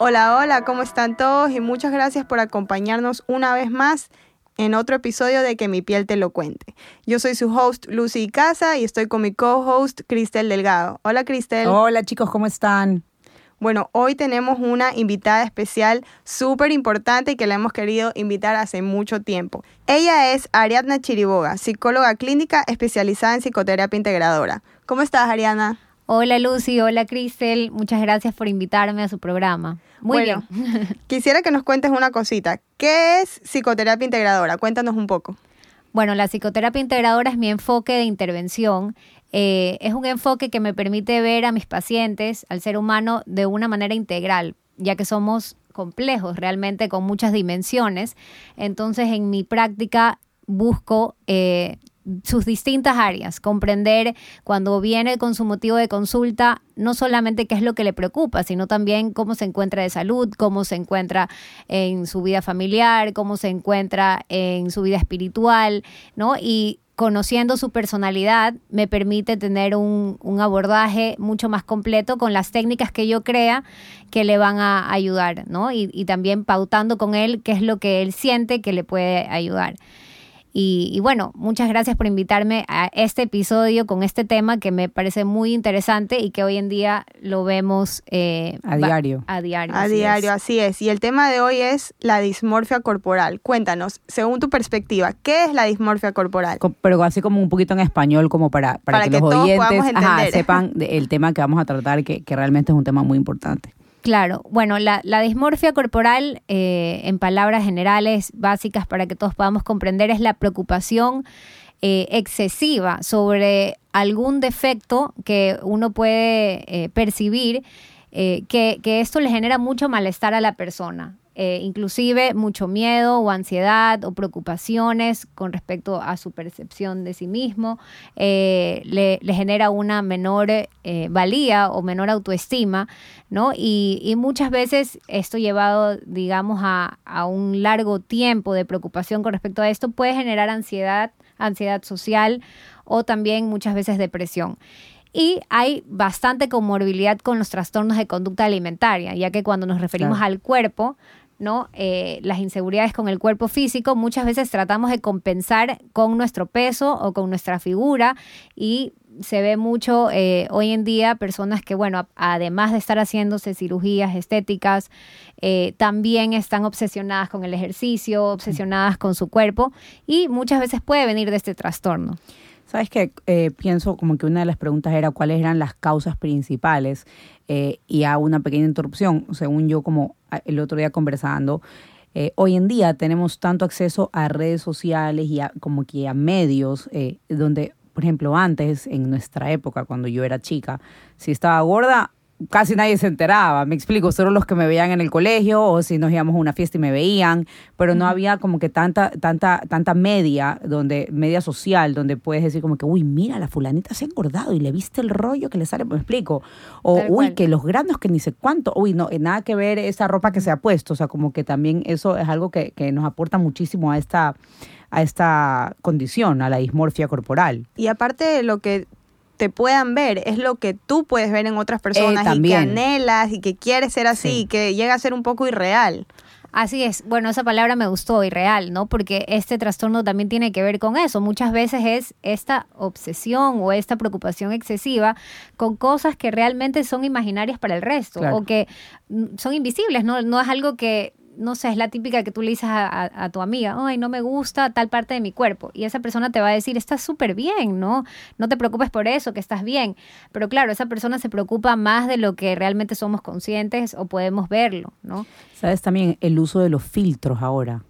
Hola, hola, ¿cómo están todos? Y muchas gracias por acompañarnos una vez más en otro episodio de Que mi piel te lo cuente. Yo soy su host Lucy Casa y estoy con mi co-host Cristel Delgado. Hola Cristel. Hola chicos, ¿cómo están? Bueno, hoy tenemos una invitada especial súper importante y que la hemos querido invitar hace mucho tiempo. Ella es Ariadna Chiriboga, psicóloga clínica especializada en psicoterapia integradora. ¿Cómo estás, Ariadna? Hola Lucy, hola Cristel, muchas gracias por invitarme a su programa. Muy bien. quisiera que nos cuentes una cosita. ¿Qué es psicoterapia integradora? Cuéntanos un poco. Bueno, la psicoterapia integradora es mi enfoque de intervención. Eh, es un enfoque que me permite ver a mis pacientes, al ser humano, de una manera integral, ya que somos complejos realmente con muchas dimensiones. Entonces, en mi práctica busco eh, sus distintas áreas, comprender cuando viene con su motivo de consulta, no solamente qué es lo que le preocupa, sino también cómo se encuentra de salud, cómo se encuentra en su vida familiar, cómo se encuentra en su vida espiritual, ¿no? Y conociendo su personalidad me permite tener un, abordaje mucho más completo con las técnicas que yo crea que le van a ayudar, ¿no? Y, y también pautando con él qué es lo que él siente que le puede ayudar. Y, bueno, muchas gracias por invitarme a este episodio con este tema que me parece muy interesante y que hoy en día lo vemos eh, a diario. A diario. A diario, así es. Y el tema de hoy es la dismorfia corporal. Cuéntanos, según tu perspectiva, ¿qué es la dismorfia corporal? Pero así como un poquito en español, como para, para, que, los oyentes sepan el tema que vamos a tratar, que, que realmente es un tema muy importante. Claro, bueno, la, dismorfia corporal, eh, en palabras generales, básicas para que todos podamos comprender, es la preocupación eh, excesiva sobre algún defecto que uno puede eh, percibir, que, que esto le genera mucho malestar a la persona. Eh, inclusive mucho miedo o ansiedad o preocupaciones con respecto a su percepción de sí mismo, eh, le, genera una menor eh, valía o menor autoestima, ¿no? Y, muchas veces esto llevado, digamos, a, a un largo tiempo de preocupación con respecto a esto puede generar ansiedad, ansiedad social o también muchas veces depresión. Y hay bastante comorbilidad con los trastornos de conducta alimentaria, ya que cuando nos referimos al cuerpo, ¿no? Eh, las inseguridades con el cuerpo físico, muchas veces tratamos de compensar con nuestro peso o con nuestra figura y se ve mucho eh, hoy en día personas que, bueno, además de estar haciéndose cirugías estéticas, eh, también están obsesionadas con el ejercicio, obsesionadas con su cuerpo y muchas veces puede venir de este trastorno. Sabes que pienso como que una de las preguntas era cuáles eran las causas principales y a una pequeña interrupción, según yo como el otro día conversando, eh, hoy en día tenemos tanto acceso a redes sociales y a, como que a medios eh, donde, por ejemplo, antes, en nuestra época, cuando yo era chica, si estaba gorda, casi nadie se enteraba, me explico, solo los que me veían en el colegio o si nos íbamos a una fiesta y me veían, pero no había como que tanta, tanta, tanta media, donde, media social, donde puedes decir como que, uy, mira, la fulanita se ha engordado y le viste el rollo que le sale, me explico, o uy, que los granos que ni sé cuánto, uy, no, eh, nada que ver esa ropa que se ha puesto, o sea, como que también eso es algo que, que nos aporta muchísimo a esta a esta condición, a la dismorfia corporal. Y aparte de lo que te puedan ver, es lo que tú puedes ver en otras personas y que anhelas y que quieres ser así y que llega a ser un poco irreal. Así es, bueno, esa palabra me gustó, irreal, ¿no? Porque este trastorno también tiene que ver con eso. Muchas veces es esta obsesión o esta preocupación excesiva con cosas que realmente son imaginarias para el resto o que mm, son invisibles, ¿no? No es algo que no sé, es la típica que tú le dices a, tu amiga, ay, no me gusta tal parte de mi cuerpo. Y esa persona te va a decir, estás súper bien, ¿no? No te preocupes por eso, que estás bien. Pero claro, esa persona se preocupa más de lo que realmente somos conscientes o podemos verlo, ¿no? Sabes también el uso de los filtros ahora.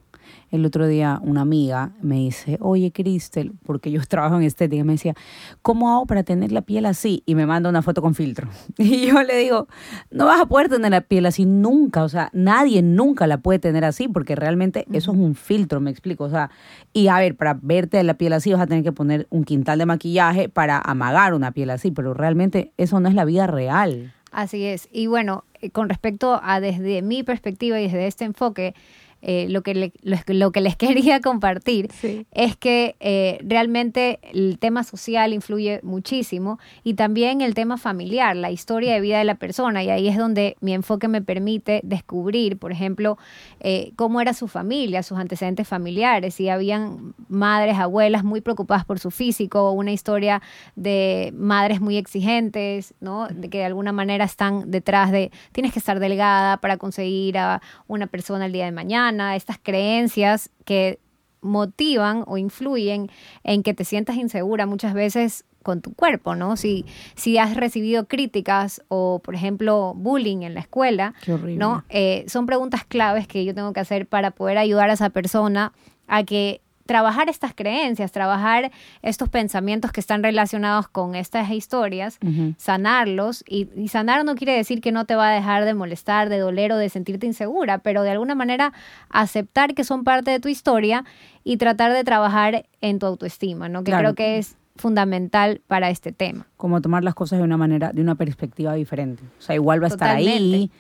El otro día una amiga me dice, oye Cristel, porque yo trabajo en estética, me decía, ¿cómo hago para tener la piel así? Y me manda una foto con filtro. Y yo le digo, no vas a poder tener la piel así nunca, o sea, nadie nunca la puede tener así, porque realmente eso es un filtro, me explico. O sea, y a ver, para verte la piel así vas a tener que poner un quintal de maquillaje para amagar una piel así, pero realmente eso no es la vida real. Así es. Y bueno, eh, con respecto a desde mi perspectiva y desde este enfoque, eh, lo, que lo, que les quería compartir es que eh, realmente el tema social influye muchísimo y también el tema familiar, la historia de vida de la persona. Y ahí es donde mi enfoque me permite descubrir, por ejemplo, eh, cómo era su familia, sus antecedentes familiares, si habían madres, abuelas muy preocupadas por su físico, una historia de madres muy exigentes, ¿no? De que de alguna manera están detrás de tienes que estar delgada para conseguir a una persona el día de mañana estas creencias que motivan o influyen en que te sientas insegura muchas veces con tu cuerpo, ¿no? Si, si has recibido críticas o, por ejemplo, bullying en la escuela, ¿no? Eh, son preguntas claves que yo tengo que hacer para poder ayudar a esa persona a que trabajar estas creencias, trabajar estos pensamientos que están relacionados con estas historias, sanarlos. Y, sanar no quiere decir que no te va a dejar de molestar, de doler o de sentirte insegura, pero de alguna manera aceptar que son parte de tu historia y tratar de trabajar en tu autoestima, ¿no? Que creo que es fundamental para este tema. Como tomar las cosas de una manera, de una perspectiva diferente. O sea, igual va a estar ahí,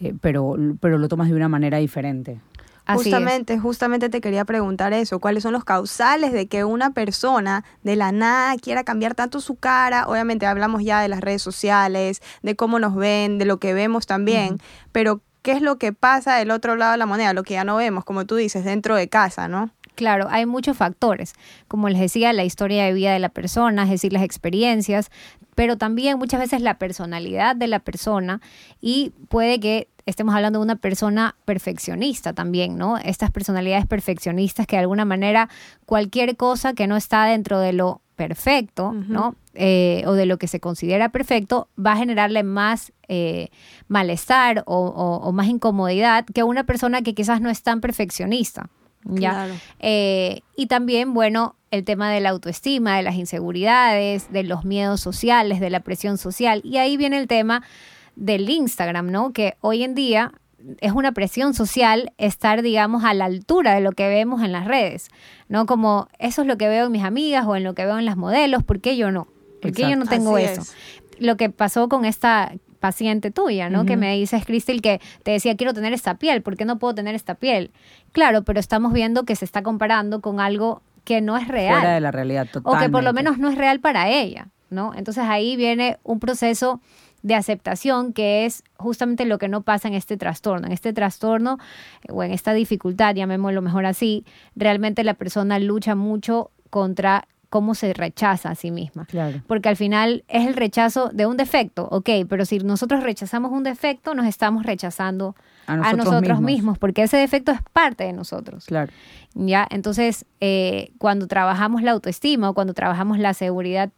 eh, pero, pero lo tomas de una manera diferente justamente, justamente te quería preguntar eso, ¿cuáles son los causales de que una persona de la nada quiera cambiar tanto su cara? Obviamente hablamos ya de las redes sociales, de cómo nos ven, de lo que vemos también, pero ¿qué es lo que pasa del otro lado de la moneda? Lo que ya no vemos, como tú dices, dentro de casa, ¿no? Claro, hay muchos factores. Como les decía, la historia de vida de la persona, es decir, las experiencias, pero también muchas veces la personalidad de la persona y puede que estemos hablando de una persona perfeccionista también, ¿no? Estas personalidades perfeccionistas que de alguna manera cualquier cosa que no está dentro de lo perfecto, ¿no? Eh, o de lo que se considera perfecto, va a generarle más eh, malestar o, más incomodidad que una persona que quizás no es tan perfeccionista. ¿ya? Eh, y también, bueno, el tema de la autoestima, de las inseguridades, de los miedos sociales, de la presión social. Y ahí viene el tema del Instagram, ¿no? Que hoy en día es una presión social estar, digamos, a la altura de lo que vemos en las redes, ¿no? Como eso es lo que veo en mis amigas o en lo que veo en las modelos, ¿por qué yo no? ¿Por qué yo no tengo eso? Lo que pasó con esta paciente tuya, ¿no? Que me dices, Cristel, que te decía, quiero tener esta piel, ¿por qué no puedo tener esta piel? Claro, pero estamos viendo que se está comparando con algo que no es real. Fuera de la realidad, totalmente. O que por lo menos no es real para ella, ¿no? Entonces ahí viene un proceso de aceptación, que es justamente lo que no pasa en este trastorno. En este trastorno eh, o en esta dificultad, llamémoslo mejor así, realmente la persona lucha mucho contra cómo se rechaza a sí misma. Claro. Porque al final es el rechazo de un defecto, ok, pero si nosotros rechazamos un defecto, nos estamos rechazando a nosotros, mismos. porque ese defecto es parte de nosotros. Claro. ¿Ya? Entonces, eh, cuando trabajamos la autoestima o cuando trabajamos la seguridad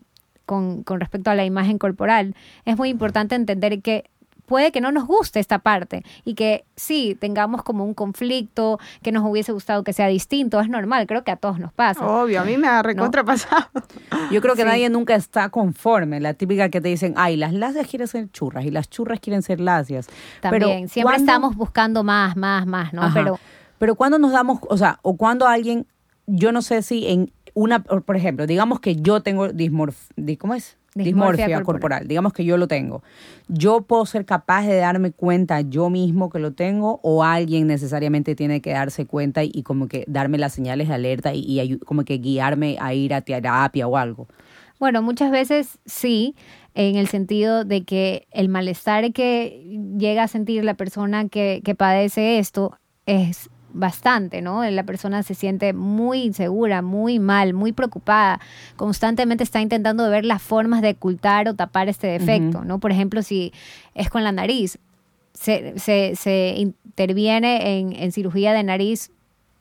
con, con respecto a la imagen corporal, es muy importante entender que puede que no nos guste esta parte y que sí tengamos como un conflicto, que nos hubiese gustado que sea distinto, es normal, creo que a todos nos pasa. Obvio, a mí me ha recontrapasado. Yo creo que nadie nunca está conforme, la típica que te dicen, ay, las lacias quieren ser churras y las churras quieren ser lacias. También, siempre estamos buscando más, más, más, ¿no? Pero pero cuando nos damos, o sea, o cuando alguien, yo no sé si en una, por ejemplo, digamos que yo tengo dismorfia, ¿cómo es? Dismorfia, corporal. digamos que yo lo tengo. ¿Yo puedo ser capaz de darme cuenta yo mismo que lo tengo o alguien necesariamente tiene que darse cuenta y, como que darme las señales de alerta y, y, como que guiarme a ir a terapia o algo? Bueno, muchas veces sí, en el sentido de que el malestar que llega a sentir la persona que, que padece esto es bastante, ¿no? La persona se siente muy insegura, muy mal, muy preocupada, constantemente está intentando ver las formas de ocultar o tapar este defecto, ¿no? Por ejemplo, si es con la nariz, se, se, se interviene en, en, cirugía de nariz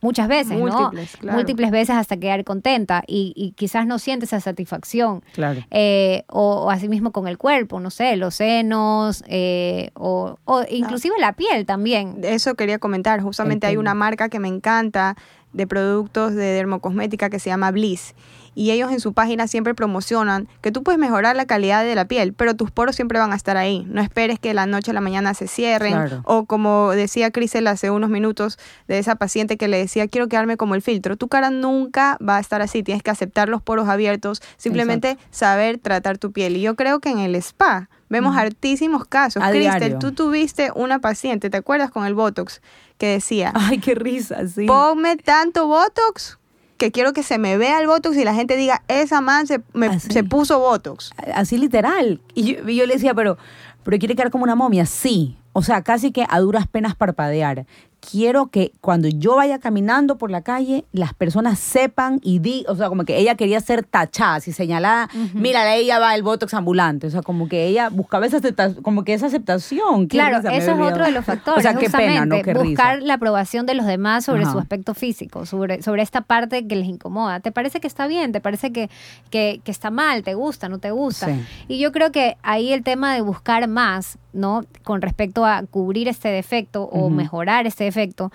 muchas veces, Múltiples, ¿no? claro. Múltiples veces hasta quedar contenta y, y quizás no siente esa satisfacción. Claro. Eh, o, o asimismo con el cuerpo, no sé, los senos, eh, o, o inclusive la piel también. Eso quería comentar. Justamente hay una marca que me encanta de productos de dermocosmética que se llama Bliss. Y ellos en su página siempre promocionan que tú puedes mejorar la calidad de la piel, pero tus poros siempre van a estar ahí. No esperes que la noche a la mañana se cierren. Claro. O como decía Crisel hace unos minutos de esa paciente que le decía, quiero quedarme como el filtro. Tu cara nunca va a estar así. Tienes que aceptar los poros abiertos. Simplemente saber tratar tu piel. Y yo creo que en el spa vemos hartísimos casos. A Cristel, diario. tú tuviste una paciente, ¿te acuerdas con el Botox? Que decía, Ay, qué risa, sí. ponme tanto Botox que quiero que se me vea el Botox y la gente diga, esa man se, me- Así. se puso Botox. Así literal. Y yo, y yo le decía, pero, pero quiere quedar como una momia. Sí. O sea, casi que a duras penas parpadear. Quiero que cuando yo vaya caminando por la calle, las personas sepan y di, o sea, como que ella quería ser tachada, así señalada, mira, ella va el botox ambulante, o sea, como que ella buscaba esa aceptación, como que esa aceptación. Claro, risa, eso es otro de los factores. O sea, qué pena, ¿no? Qué risa. buscar la aprobación de los demás sobre Ajá. su aspecto físico, sobre, sobre esta parte que les incomoda. ¿Te parece que está bien? ¿Te parece que, que, que está mal? ¿Te gusta? ¿No te gusta? Sí. Y yo creo que ahí el tema de buscar más, ¿no? Con respecto a cubrir este defecto o mejorar este defecto.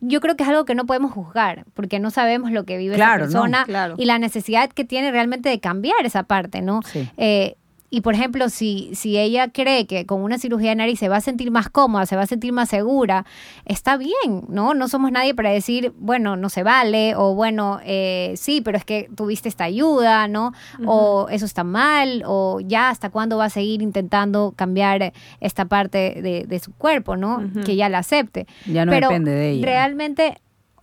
Yo creo que es algo que no podemos juzgar, porque no sabemos lo que vive Claro, esa no, persona claro. y la necesidad que tiene realmente de cambiar esa parte, ¿no? Sí. Eh, y por ejemplo, si, si ella cree que con una cirugía de nariz se va a sentir más cómoda, se va a sentir más segura, está bien, ¿no? No somos nadie para decir, bueno, no se vale, o bueno, eh, sí, pero es que tuviste esta ayuda, ¿no? O eso está mal, o ya hasta cuándo va a seguir intentando cambiar esta parte de, de su cuerpo, ¿no? Que ya la acepte. Ya no pero depende de ella. Realmente,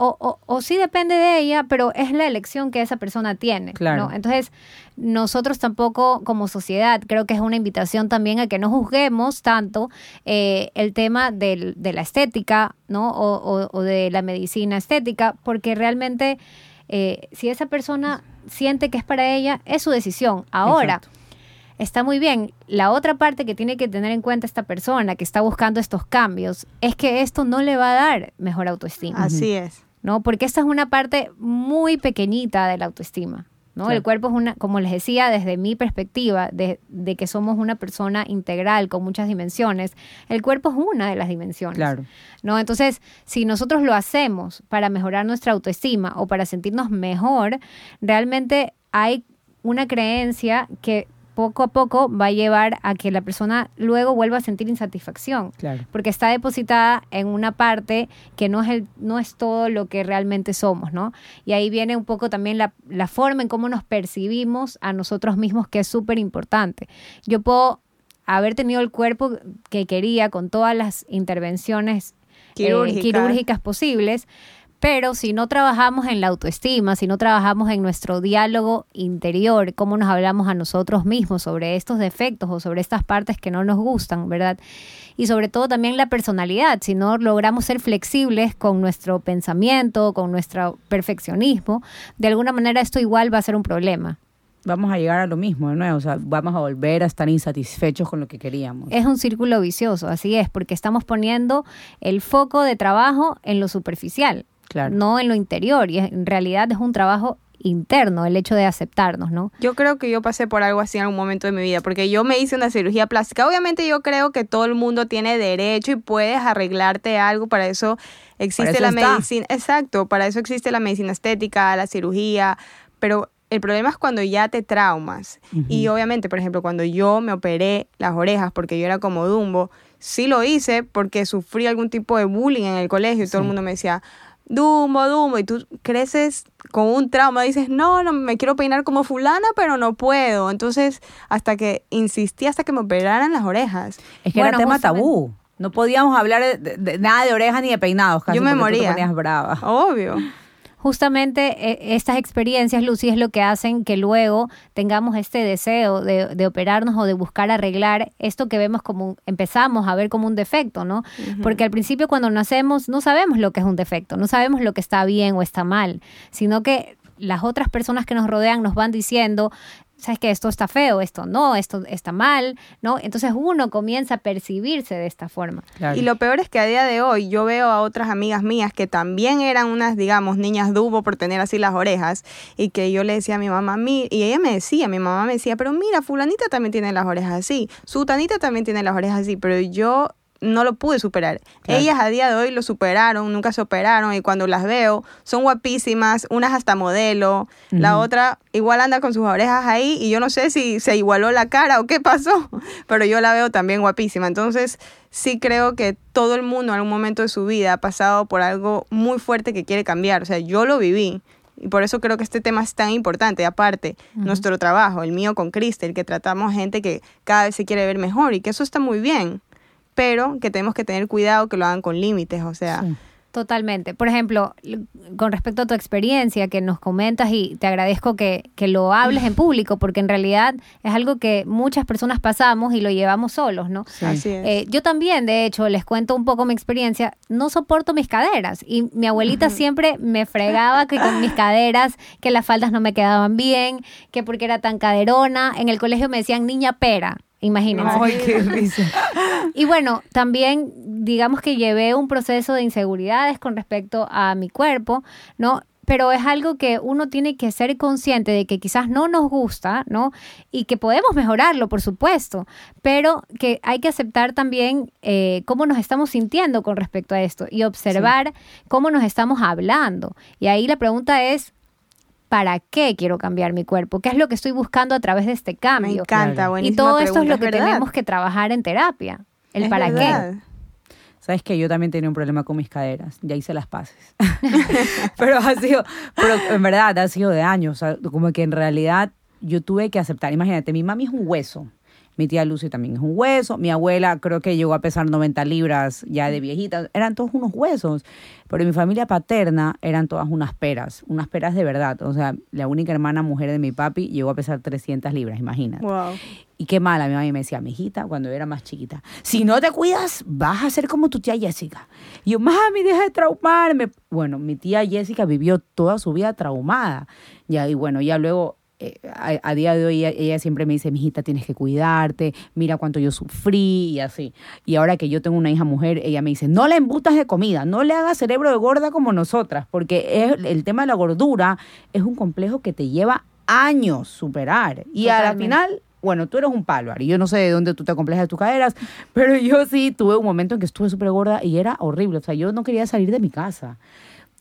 o, o, o sí depende de ella, pero es la elección que esa persona tiene. Claro. ¿no? Entonces, nosotros tampoco como sociedad, creo que es una invitación también a que no juzguemos tanto eh, el tema del- de la estética, ¿no? O, o- o de la medicina estética, porque realmente eh, si esa persona siente que es para ella, es su decisión. Ahora, Exacto. está muy bien. La otra parte que tiene que tener en cuenta esta persona que está buscando estos cambios es que esto no le va a dar mejor autoestima, Así es. ¿No? Porque esta es una parte muy pequeñita de la autoestima. ¿no? El cuerpo es una, como les decía, desde mi perspectiva, de, de que somos una persona integral con muchas dimensiones, el cuerpo es una de las dimensiones. Claro. ¿no? Entonces, si nosotros lo hacemos para mejorar nuestra autoestima o para sentirnos mejor, realmente hay una creencia que poco a poco va a llevar a que la persona luego vuelva a sentir insatisfacción. Claro. Porque está depositada en una parte que no es, el, no es todo lo que realmente somos, ¿no? Y ahí viene un poco también la, la forma en cómo nos percibimos a nosotros mismos, que es súper importante. Yo puedo haber tenido el cuerpo que quería con todas las intervenciones eh, Quirúrgicas. quirúrgicas posibles, pero si no trabajamos en la autoestima, si no trabajamos en nuestro diálogo interior, cómo nos hablamos a nosotros mismos sobre estos defectos o sobre estas partes que no nos gustan, ¿verdad? Y sobre todo también la personalidad, si no logramos ser flexibles con nuestro pensamiento, con nuestro perfeccionismo, de alguna manera esto igual va a ser un problema. Vamos a llegar a lo mismo de nuevo, o sea, vamos a volver a estar insatisfechos con lo que queríamos. Es un círculo vicioso, así es, porque estamos poniendo el foco de trabajo en lo superficial, Claro. no en lo interior, y en realidad es un trabajo interno el hecho de aceptarnos, ¿no? Yo creo que yo pasé por algo así en algún momento de mi vida, porque yo me hice una cirugía plástica. Obviamente yo creo que todo el mundo tiene derecho y puedes arreglarte algo, para eso existe eso la está. medicina. Exacto, para eso existe la medicina estética, la cirugía, pero el problema es cuando ya te traumas. Y obviamente, por ejemplo, cuando yo me operé las orejas porque yo era como Dumbo, sí lo hice porque sufrí algún tipo de bullying en el colegio y todo el mundo me decía, Dumbo, Dumbo, y tú creces con un trauma, dices, no, no, me quiero peinar como fulana, pero no puedo. Entonces, hasta que insistí hasta que me operaran las orejas. Es que Bueno, era tema tabú. No podíamos hablar de, de- de nada de orejas ni de peinados. Casi, Yo me tú te moría. ponías brava. Obvio. Justamente eh, estas experiencias, Lucy, es lo que hacen que luego tengamos este deseo de, de operarnos o de buscar arreglar esto que vemos como, un- empezamos a ver como un defecto, ¿no? Porque al principio cuando nacemos no sabemos lo que es un defecto, no sabemos lo que está bien o está mal, sino que las otras personas que nos rodean nos van diciendo, sabes que esto está feo, esto no, esto está mal, ¿no? Entonces uno comienza a percibirse de esta forma. Y lo peor es que a día de hoy yo veo a otras amigas mías que también eran unas, digamos, niñas dubo por tener así las orejas y que yo le decía a mi mamá, y ella me decía, mi mamá me decía, pero mira, fulanita también tiene las orejas así, sutanita también tiene las orejas así, pero yo no lo pude superar. Ellas a día de hoy lo superaron, nunca se operaron y cuando las veo son guapísimas, unas hasta modelo, la otra igual anda con sus orejas ahí y yo no sé si se igualó la cara o qué pasó, pero yo la veo también guapísima. Entonces sí creo que todo el mundo en algún momento de su vida ha pasado por algo muy fuerte que quiere cambiar. O sea, yo lo viví. Y por eso creo que este tema es tan importante. Aparte, nuestro trabajo, el mío con Cristel, que tratamos gente que cada vez se quiere ver mejor y que eso está muy bien pero que tenemos que tener cuidado que lo hagan con límites, o sea. Totalmente. Por ejemplo, con respecto a tu experiencia que nos comentas y te agradezco que, que, lo hables en público porque en realidad es algo que muchas personas pasamos y lo llevamos solos, ¿no? Así es. Eh, yo también, de hecho, les cuento un poco mi experiencia. No soporto mis caderas y mi abuelita siempre me fregaba que con mis caderas, que las faldas no me quedaban bien, que porque era tan caderona. En el colegio me decían niña pera. Imagínense. Ay, qué risa. Y bueno, también digamos que llevé un proceso de inseguridades con respecto a mi cuerpo, ¿no? pero es algo que uno tiene que ser consciente de que quizás no nos gusta, ¿no? Y que podemos mejorarlo, por supuesto, pero que hay que aceptar también eh, cómo nos estamos sintiendo con respecto a esto y observar cómo nos estamos hablando. Y ahí la pregunta es, para qué quiero cambiar mi cuerpo, qué es lo que estoy buscando a través de este cambio. Me encanta, Y todo esto es lo que tenemos que trabajar en terapia, el para qué. Sabes que yo también tenía un problema con mis caderas, ya hice las paces. pero ha sido, pero en verdad ha sido de años, como que en realidad yo tuve que aceptar, imagínate, mi mami es un hueso. Mi tía Lucy también es un hueso. Mi abuela creo que llegó a pesar 90 libras ya de viejita. Eran todos unos huesos. Pero mi familia paterna eran todas unas peras. Unas peras de verdad. O sea, la única hermana mujer de mi papi llegó a pesar 300 libras, imagínate. Wow. Y qué mala, mi mamá me decía, mi hijita, cuando yo era más chiquita, si no te cuidas, vas a ser como tu tía Jessica. Y yo, mami, deja de traumarme. Bueno, mi tía Jessica vivió toda su vida traumada. Ya, y bueno, ya luego eh, a, día de hoy ella, siempre me dice, mijita, tienes que cuidarte, mira cuánto yo sufrí y así. Y ahora que yo tengo una hija mujer, ella me dice, no le embutas de comida, no le hagas cerebro de gorda como nosotras, porque es, el tema de la gordura es un complejo que te lleva años superar. Y a la final bueno, tú eres un palo, Ari. Yo no sé de dónde tú te complejas de tus caderas, pero yo sí tuve un momento en que estuve súper gorda y era horrible. O sea, yo no quería salir de mi casa.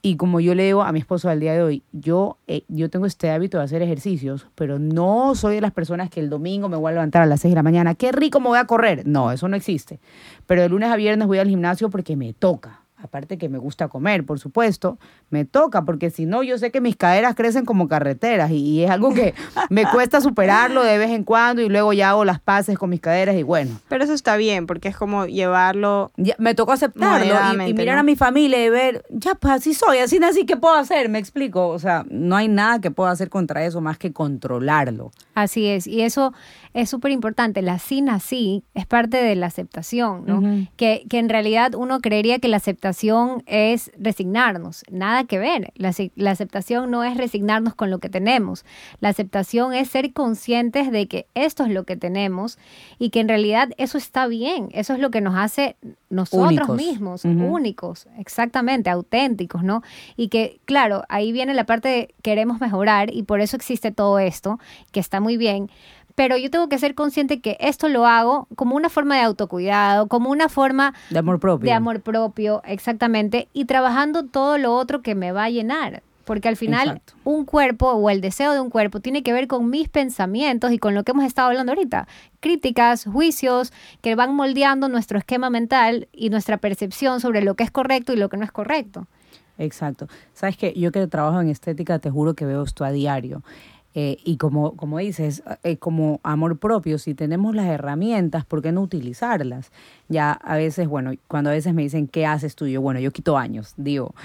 Y como yo le digo a mi esposo al día de hoy, yo, eh, yo tengo este hábito de hacer ejercicios, pero no soy de las personas que el domingo me voy a levantar a las 6 de la mañana, qué rico me voy a correr. No, eso no existe. Pero de lunes a viernes voy al gimnasio porque me toca aparte que me gusta comer, por supuesto, me toca, porque si no, yo sé que mis caderas crecen como carreteras y, es algo que me cuesta superarlo de vez en cuando y luego ya hago las paces con mis caderas y bueno. Pero eso está bien, porque es como llevarlo. me tocó aceptarlo y, mirar a mi familia y ver, ya, pues así soy, así nací, ¿qué puedo hacer? Me explico. O sea, no hay nada que pueda hacer contra eso más que controlarlo. Así es, y eso es súper importante. La sin así es parte de la aceptación, ¿no? que, que, en realidad uno creería que la aceptación es resignarnos. Nada que ver. La, la, aceptación no es resignarnos con lo que tenemos. La aceptación es ser conscientes de que esto es lo que tenemos y que en realidad eso está bien. Eso es lo que nos hace nosotros mismos, únicos, exactamente, auténticos, ¿no? Y que, claro, ahí viene la parte de queremos mejorar y por eso existe todo esto, que está muy bien pero yo tengo que ser consciente que esto lo hago como una forma de autocuidado, como una forma de amor propio. De amor propio, exactamente, y trabajando todo lo otro que me va a llenar. Porque al final un cuerpo o el deseo de un cuerpo tiene que ver con mis pensamientos y con lo que hemos estado hablando ahorita. Críticas, juicios que van moldeando nuestro esquema mental y nuestra percepción sobre lo que es correcto y lo que no es correcto. Exacto. Sabes que yo que trabajo en estética te juro que veo esto a diario. Eh, y como, como dices, eh, como amor propio, si tenemos las herramientas, ¿por qué no utilizarlas? Ya a veces, bueno, cuando a veces me dicen, ¿qué haces tú? Yo, bueno, yo quito años, digo,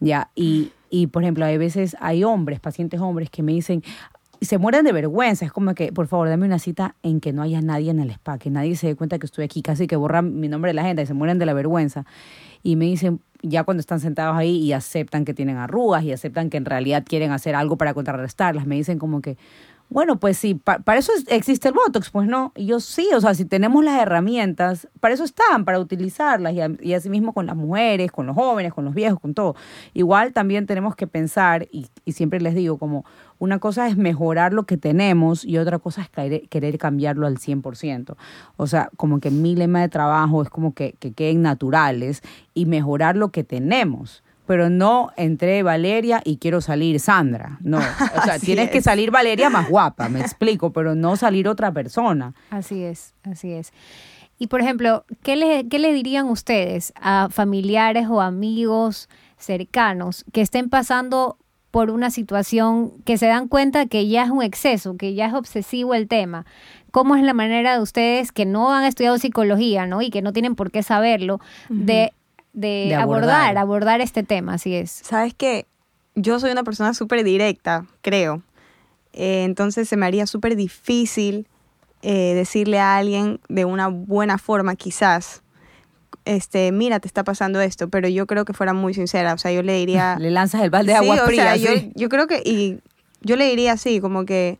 ya, y, y por ejemplo, hay veces hay hombres, pacientes hombres, que me dicen, se mueren de vergüenza. Es como que, por favor, dame una cita en que no haya nadie en el spa, que nadie se dé cuenta que estoy aquí, casi que borran mi nombre de la agenda y se mueren de la vergüenza. Y me dicen, ya cuando están sentados ahí y aceptan que tienen arrugas y aceptan que en realidad quieren hacer algo para contrarrestarlas, me dicen como que, Bueno, pues sí, pa- para eso es- existe el Botox, pues no. Y yo sí, o sea, si tenemos las herramientas, para eso están, para utilizarlas. Y, y así mismo con las mujeres, con los jóvenes, con los viejos, con todo. Igual también tenemos que pensar, y, y siempre les digo, como una cosa es mejorar lo que tenemos y otra cosa es querer, querer cambiarlo al 100%. O sea, como que mi lema de trabajo es como que, que queden naturales y mejorar lo que tenemos. Pero no entré Valeria y quiero salir Sandra. No. O sea, tienes que salir Valeria más guapa, me explico, pero no salir otra persona. Así es, así es. Y por ejemplo, ¿qué le, qué le dirían ustedes a familiares o amigos cercanos que estén pasando por una situación que se dan cuenta que ya es un exceso, que ya es obsesivo el tema? ¿Cómo es la manera de ustedes que no han estudiado psicología, ¿no? Y que no tienen por qué saberlo, de, de, De abordar, abordar. abordar este tema, así es. Sabes que yo soy una persona súper directa, creo. Eh, entonces se me haría súper difícil eh, decirle a alguien de una buena forma, quizás, este, mira, te está pasando esto, pero yo creo que fuera muy sincera. O sea, yo le diría... Le lanzas el balde de Sí, agua o fría. yo creo que, y yo le diría así, como que,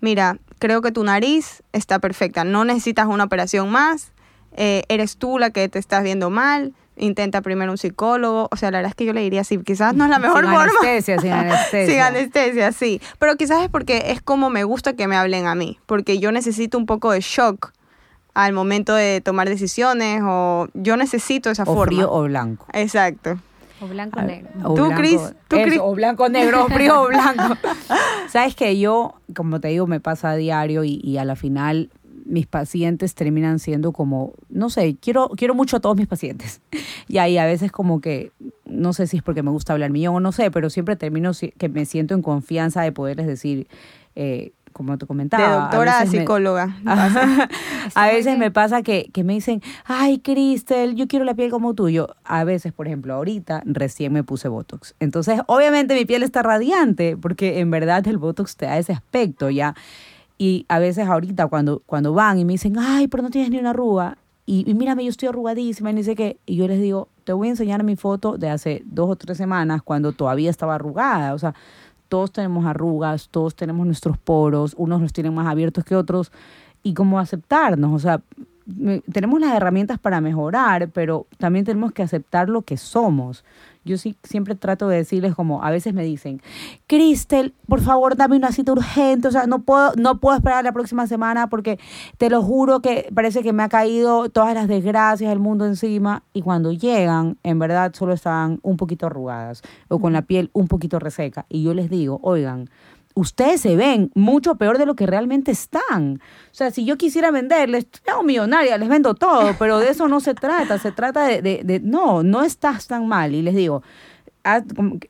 mira, creo que tu nariz está perfecta, no necesitas una operación más, eh, eres tú la que te estás viendo mal, intenta primero un psicólogo, o sea, la verdad es que yo le diría así, quizás no es la mejor sin forma. anestesia, sin anestesia. Sin anestesia, sí. Pero quizás es porque es como me gusta que me hablen a mí, porque yo necesito un poco de shock al momento de tomar decisiones o yo necesito esa o forma. frío o blanco. Exacto. O blanco A- negro. o Tú, blanco- Cris, tú, eso, o blanco negro, o frío o blanco. Sabes que yo, como te digo, me pasa a diario y, y a la final mis pacientes terminan siendo como, no sé, quiero, quiero mucho a todos mis pacientes. Y ahí a veces como que, no sé si es porque me gusta hablar millón o no sé, pero siempre termino que me siento en confianza de poderles decir, eh, como te comentaba. De a doctora a me- psicóloga. Está A veces me pasa que, que me dicen, ay, Cristel, yo quiero la piel como tuyo. A veces, por ejemplo, ahorita recién me puse Botox. Entonces, obviamente mi piel está radiante porque en verdad el Botox te da ese aspecto ya. Y a veces ahorita cuando, cuando van y me dicen, ay, pero no tienes ni una arruga. Y, y mírame, yo estoy arrugadísima y ni sé qué. Y yo les digo, te voy a enseñar mi foto de hace dos o tres semanas cuando todavía estaba arrugada. O sea, todos tenemos arrugas, todos tenemos nuestros poros, unos los tienen más abiertos que otros, y cómo aceptarnos, o sea, tenemos las herramientas para mejorar, pero también tenemos que aceptar lo que somos. Yo sí siempre trato de decirles como, a veces me dicen, Cristel, por favor, dame una cita urgente, o sea, no puedo, no puedo esperar la próxima semana porque te lo juro que parece que me ha caído todas las desgracias del mundo encima y cuando llegan, en verdad solo están un poquito arrugadas o con la piel un poquito reseca. Y yo les digo, oigan, ustedes se ven mucho peor de lo que realmente están. O sea, si yo quisiera venderles, hago millonaria, les vendo todo, pero de eso no se trata, se trata de, de, no, no estás tan mal. Y les digo, haz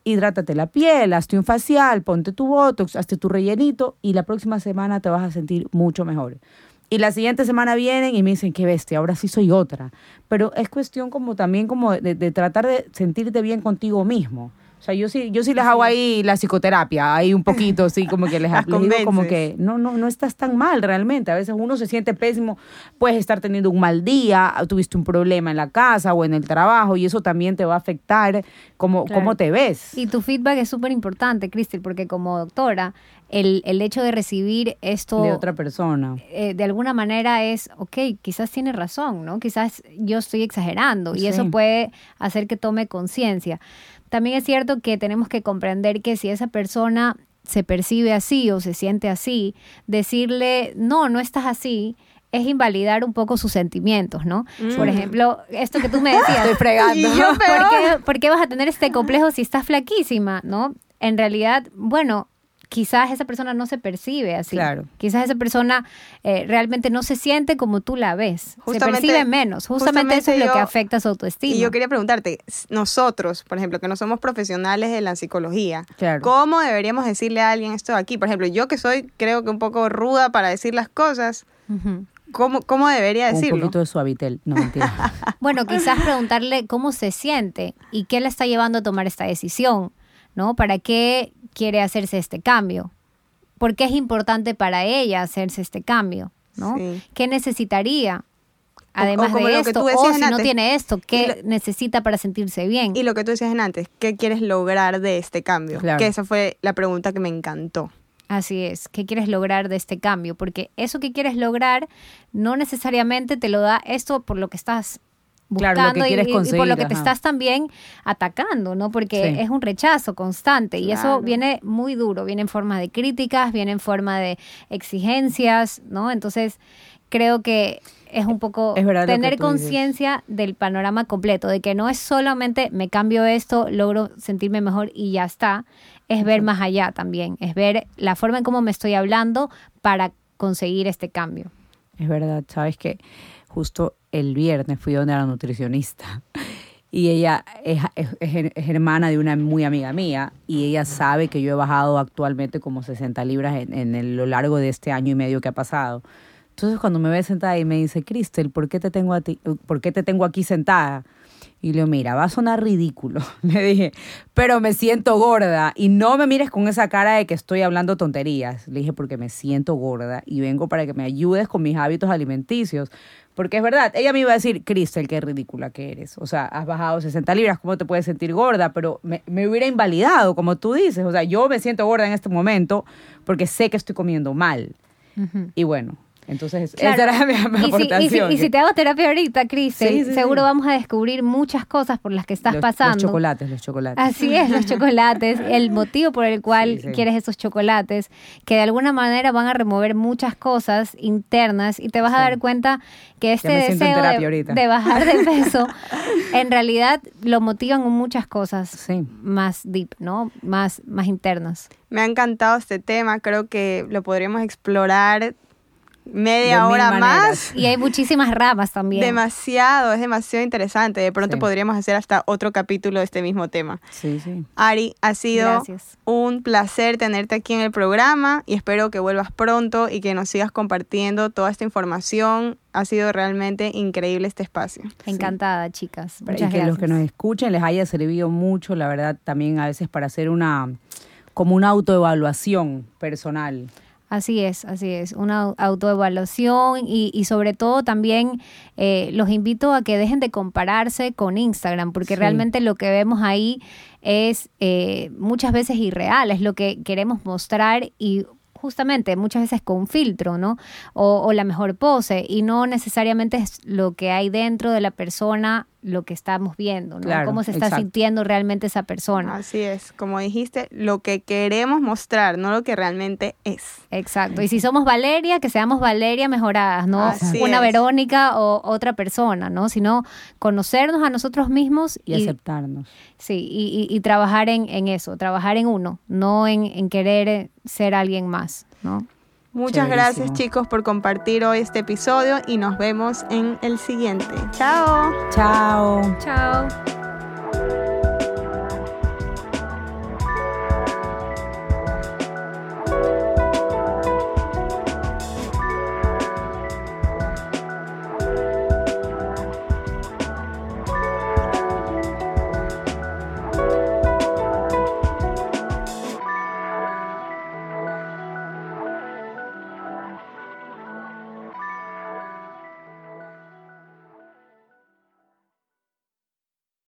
hidrátate la piel, hazte un facial, ponte tu botox, hazte tu rellenito y la próxima semana te vas a sentir mucho mejor. Y la siguiente semana vienen y me dicen, qué bestia, ahora sí soy otra. Pero es cuestión como también como de tratar de sentirte bien contigo mismo. O sea, yo sí, yo sí les hago ahí la psicoterapia, ahí un poquito, así como que les, les digo como que no, no, no estás tan mal realmente. A veces uno se siente pésimo, puedes estar teniendo un mal día, tuviste un problema en la casa o en el trabajo y eso también te va a afectar cómo, Claro. cómo te ves. Y tu feedback es súper importante, Cristel, porque como doctora, el, el hecho de recibir esto de otra persona. eh, de alguna manera es, ok, quizás tiene razón, ¿no? Quizás yo estoy exagerando y Sí. eso puede hacer que tome conciencia. También es cierto que tenemos que comprender que si esa persona se percibe así o se siente así, decirle, no, no estás así, es invalidar un poco sus sentimientos, ¿no? Por ejemplo, esto que tú me decías. Estoy fregando. Y yo ¿Por peor. qué, por qué vas a tener este complejo si estás flaquísima, no? En realidad, bueno, quizás esa persona no se percibe así. Claro. Quizás esa persona eh, realmente no se siente como tú la ves. Justamente- se percibe menos. Justamente, eso es lo que afecta su autoestima. Y yo quería preguntarte, nosotros, por ejemplo, que no somos profesionales de la psicología, Claro. ¿cómo deberíamos decirle a alguien esto de aquí? Por ejemplo, yo que soy, creo que un poco ruda para decir las cosas. ¿cómo, cómo debería Un decirlo? poquito de suavitel, no mentira. Bueno, quizás preguntarle cómo se siente y qué le está llevando a tomar esta decisión, ¿no? ¿Para qué quiere hacerse este cambio? ¿Por qué es importante para ella hacerse este cambio? ¿no? Sí. ¿Qué necesitaría? Además o de esto, o si no tiene esto, ¿qué necesita para sentirse bien? Y lo que tú decías en antes, ¿qué quieres lograr de este cambio? Claro. Que esa fue la pregunta que me encantó. Así es, ¿qué quieres lograr de este cambio? Porque eso que quieres lograr no necesariamente te lo da esto por lo que estás Claro, lo que buscando y- por lo que te estás también atacando, ¿no? Porque Sí. es un rechazo constante y eso viene muy duro, viene en forma de críticas, viene en forma de exigencias, ¿no? Entonces, creo que es un poco Es tener conciencia del panorama completo, de que no es solamente me cambio esto, logro sentirme mejor y ya está, es ver más allá también, es ver la forma en cómo me estoy hablando para conseguir este cambio. Es verdad, sabes que justo el viernes fui donde la nutricionista y ella es, es- es- hermana de una muy amiga mía y ella sabe que yo he bajado actualmente como 60 libras en, en el- lo largo de este año y medio que ha pasado. Entonces cuando me ve sentada y me dice, Cristel, ¿por qué te tengo, a ti, ¿por qué te tengo aquí sentada? Y le digo, mira, va a sonar ridículo. Le dije, pero me siento gorda y no me mires con esa cara de que estoy hablando tonterías. Le dije, porque me siento gorda y vengo para que me ayudes con mis hábitos alimenticios. Porque es verdad, ella me iba a decir, Cristel, qué ridícula que eres. O sea, has bajado 60 libras, ¿cómo te puedes sentir gorda? Pero me, me hubiera invalidado, como tú dices. O sea, yo me siento gorda en este momento porque sé que estoy comiendo mal. Y bueno, entonces Claro. esa era mi, mi Y si, y, si, aportación. y si te hago terapia ahorita, Cristel, Sí, sí, seguro sí. vamos a descubrir muchas cosas por las que estás Los- pasando. Los chocolates, los chocolates. Así es, los chocolates, el motivo por el cual Sí, sí. quieres esos chocolates, que de alguna manera van a remover muchas cosas internas y te vas a dar cuenta que este deseo de, de bajar de peso, en realidad lo motivan muchas cosas Sí. más deep, ¿no? Más, más internas. Me ha encantado este tema, creo que lo podríamos explorar media De hora maneras. más. Y hay muchísimas ramas también. Demasiado, es demasiado interesante. De pronto Sí. podríamos hacer hasta otro capítulo de este mismo tema. Sí, sí. Ari, ha sido Gracias. un placer tenerte aquí en el programa y espero que vuelvas pronto y que nos sigas compartiendo toda esta información. Ha sido realmente increíble este espacio. Encantada, chicas. Para- Muchas y que gracias. los que nos escuchen les haya servido mucho, la verdad, también a veces para hacer una como una autoevaluación personal. Así es, así es, una au- autoevaluación y, y sobre todo también eh, los invito a que dejen de compararse con Instagram, porque Sí. realmente lo que vemos ahí es eh, muchas veces irreal, es lo que queremos mostrar y justamente muchas veces con filtro, ¿no? O, o la mejor pose y no necesariamente es lo que hay dentro de la persona lo que estamos viendo, ¿no? Claro, Cómo se está exacto. sintiendo realmente esa persona. Así es, como dijiste, lo que queremos mostrar, no lo que realmente es. Exacto. Y si somos Valeria, que seamos Valeria mejoradas, no Así una es. Verónica o otra persona, ¿no? Sino conocernos a nosotros mismos Y, aceptarnos. sí, y, y- y trabajar en, en eso, trabajar en uno, no en, en querer ser alguien más, ¿no? Muchas Chéverísimo. gracias chicos por compartir hoy este episodio y nos vemos en el siguiente. Chao. Chao. Chao.